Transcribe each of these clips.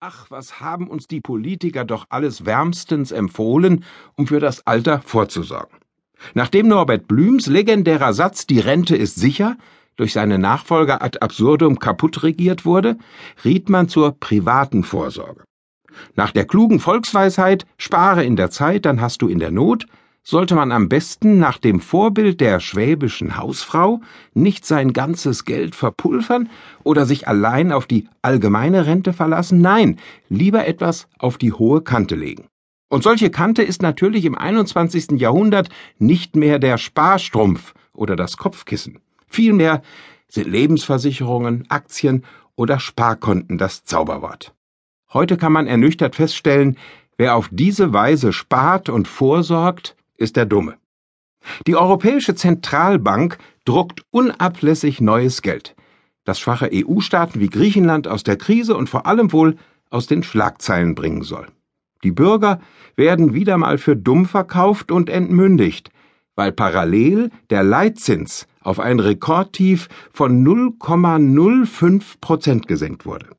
Ach, was haben uns die Politiker doch alles wärmstens empfohlen, um für das Alter vorzusorgen. Nachdem Norbert Blüms legendärer Satz Die Rente ist sicher durch seine Nachfolger ad absurdum kaputt regiert wurde, riet man zur privaten Vorsorge. Nach der klugen Volksweisheit Spare in der Zeit, dann hast du in der Not, sollte man am besten nach dem Vorbild der schwäbischen Hausfrau nicht sein ganzes Geld verpulvern oder sich allein auf die allgemeine Rente verlassen, nein, lieber etwas auf die hohe Kante legen. Und solche Kante ist natürlich im 21. Jahrhundert nicht mehr der Sparstrumpf oder das Kopfkissen. Vielmehr sind Lebensversicherungen, Aktien oder Sparkonten das Zauberwort. Heute kann man ernüchtert feststellen, wer auf diese Weise spart und vorsorgt, ist der Dumme. Die Europäische Zentralbank druckt unablässig neues Geld, das schwache EU-Staaten wie Griechenland aus der Krise und vor allem wohl aus den Schlagzeilen bringen soll. Die Bürger werden wieder mal für dumm verkauft und entmündigt, weil parallel der Leitzins auf ein Rekordtief von 0,05 Prozent gesenkt wurde.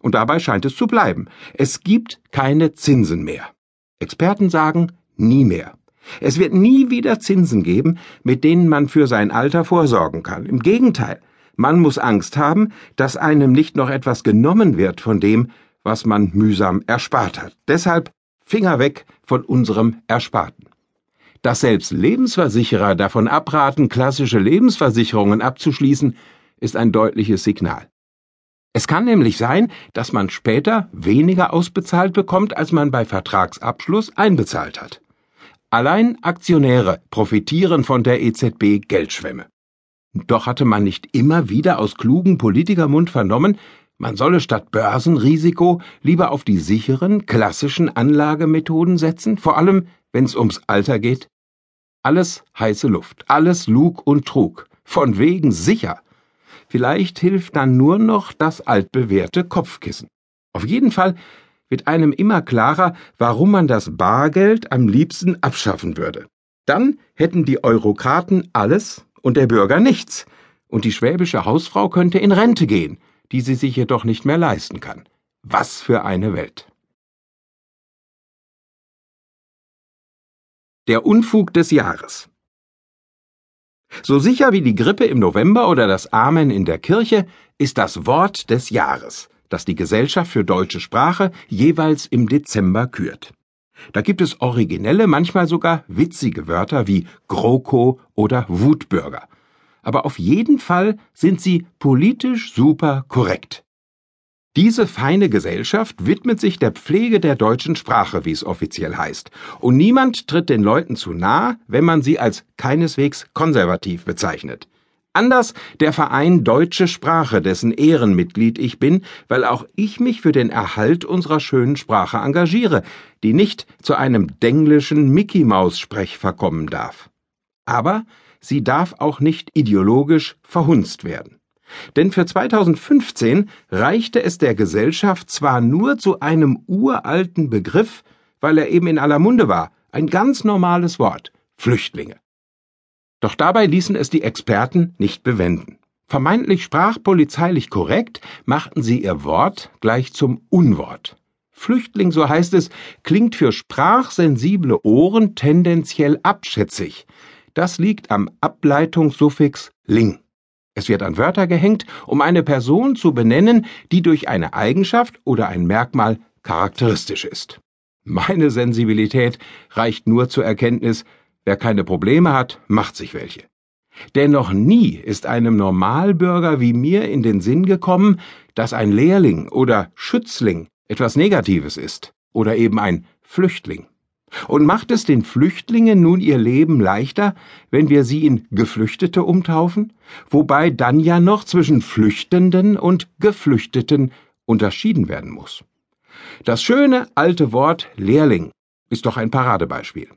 Und dabei scheint es zu bleiben. Es gibt keine Zinsen mehr. Experten sagen nie mehr. Es wird nie wieder Zinsen geben, mit denen man für sein Alter vorsorgen kann. Im Gegenteil, man muss Angst haben, dass einem nicht noch etwas genommen wird von dem, was man mühsam erspart hat. Deshalb Finger weg von unserem Ersparten. Dass selbst Lebensversicherer davon abraten, klassische Lebensversicherungen abzuschließen, ist ein deutliches Signal. Es kann nämlich sein, dass man später weniger ausbezahlt bekommt, als man bei Vertragsabschluss einbezahlt hat. Allein Aktionäre profitieren von der EZB Geldschwemme. Doch hatte man nicht immer wieder aus klugen Politikermund vernommen, man solle statt Börsenrisiko lieber auf die sicheren, klassischen Anlagemethoden setzen, vor allem wenn es ums Alter geht? Alles heiße Luft, alles Lug und Trug, von wegen sicher. Vielleicht hilft dann nur noch das altbewährte Kopfkissen. Auf jeden Fall wird einem immer klarer, warum man das Bargeld am liebsten abschaffen würde. Dann hätten die Eurokraten alles und der Bürger nichts, und die schwäbische Hausfrau könnte in Rente gehen, die sie sich jedoch nicht mehr leisten kann. Was für eine Welt. Der Unfug des Jahres. So sicher wie die Grippe im November oder das Amen in der Kirche ist das Wort des Jahres das die Gesellschaft für deutsche Sprache jeweils im Dezember kürt. Da gibt es originelle, manchmal sogar witzige Wörter wie GroKo oder Wutbürger. Aber auf jeden Fall sind sie politisch super korrekt. Diese feine Gesellschaft widmet sich der Pflege der deutschen Sprache, wie es offiziell heißt, und niemand tritt den Leuten zu nah, wenn man sie als keineswegs konservativ bezeichnet. Anders der Verein Deutsche Sprache, dessen Ehrenmitglied ich bin, weil auch ich mich für den Erhalt unserer schönen Sprache engagiere, die nicht zu einem denglischen Mickey-Maus-Sprech verkommen darf. Aber sie darf auch nicht ideologisch verhunzt werden. Denn für 2015 reichte es der Gesellschaft zwar nur zu einem uralten Begriff, weil er eben in aller Munde war, ein ganz normales Wort, Flüchtlinge. Doch dabei ließen es die Experten nicht bewenden. Vermeintlich sprachpolizeilich korrekt machten sie ihr Wort gleich zum Unwort. Flüchtling, so heißt es, klingt für sprachsensible Ohren tendenziell abschätzig. Das liegt am Ableitungssuffix ling. Es wird an Wörter gehängt, um eine Person zu benennen, die durch eine Eigenschaft oder ein Merkmal charakteristisch ist. Meine Sensibilität reicht nur zur Erkenntnis, Wer keine Probleme hat, macht sich welche. Denn noch nie ist einem Normalbürger wie mir in den Sinn gekommen, dass ein Lehrling oder Schützling etwas Negatives ist oder eben ein Flüchtling. Und macht es den Flüchtlingen nun ihr Leben leichter, wenn wir sie in Geflüchtete umtaufen? Wobei dann ja noch zwischen Flüchtenden und Geflüchteten unterschieden werden muss. Das schöne alte Wort Lehrling ist doch ein Paradebeispiel.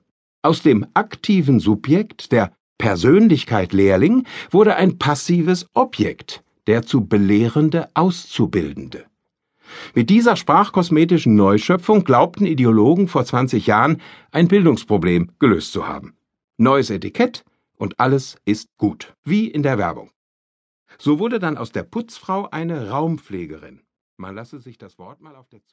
Aus dem aktiven Subjekt, der Persönlichkeit Lehrling, wurde ein passives Objekt, der zu belehrende Auszubildende. Mit dieser sprachkosmetischen Neuschöpfung glaubten Ideologen vor 20 Jahren, ein Bildungsproblem gelöst zu haben. Neues Etikett und alles ist gut, wie in der Werbung. So wurde dann aus der Putzfrau eine Raumpflegerin. Man lasse sich das Wort mal auf der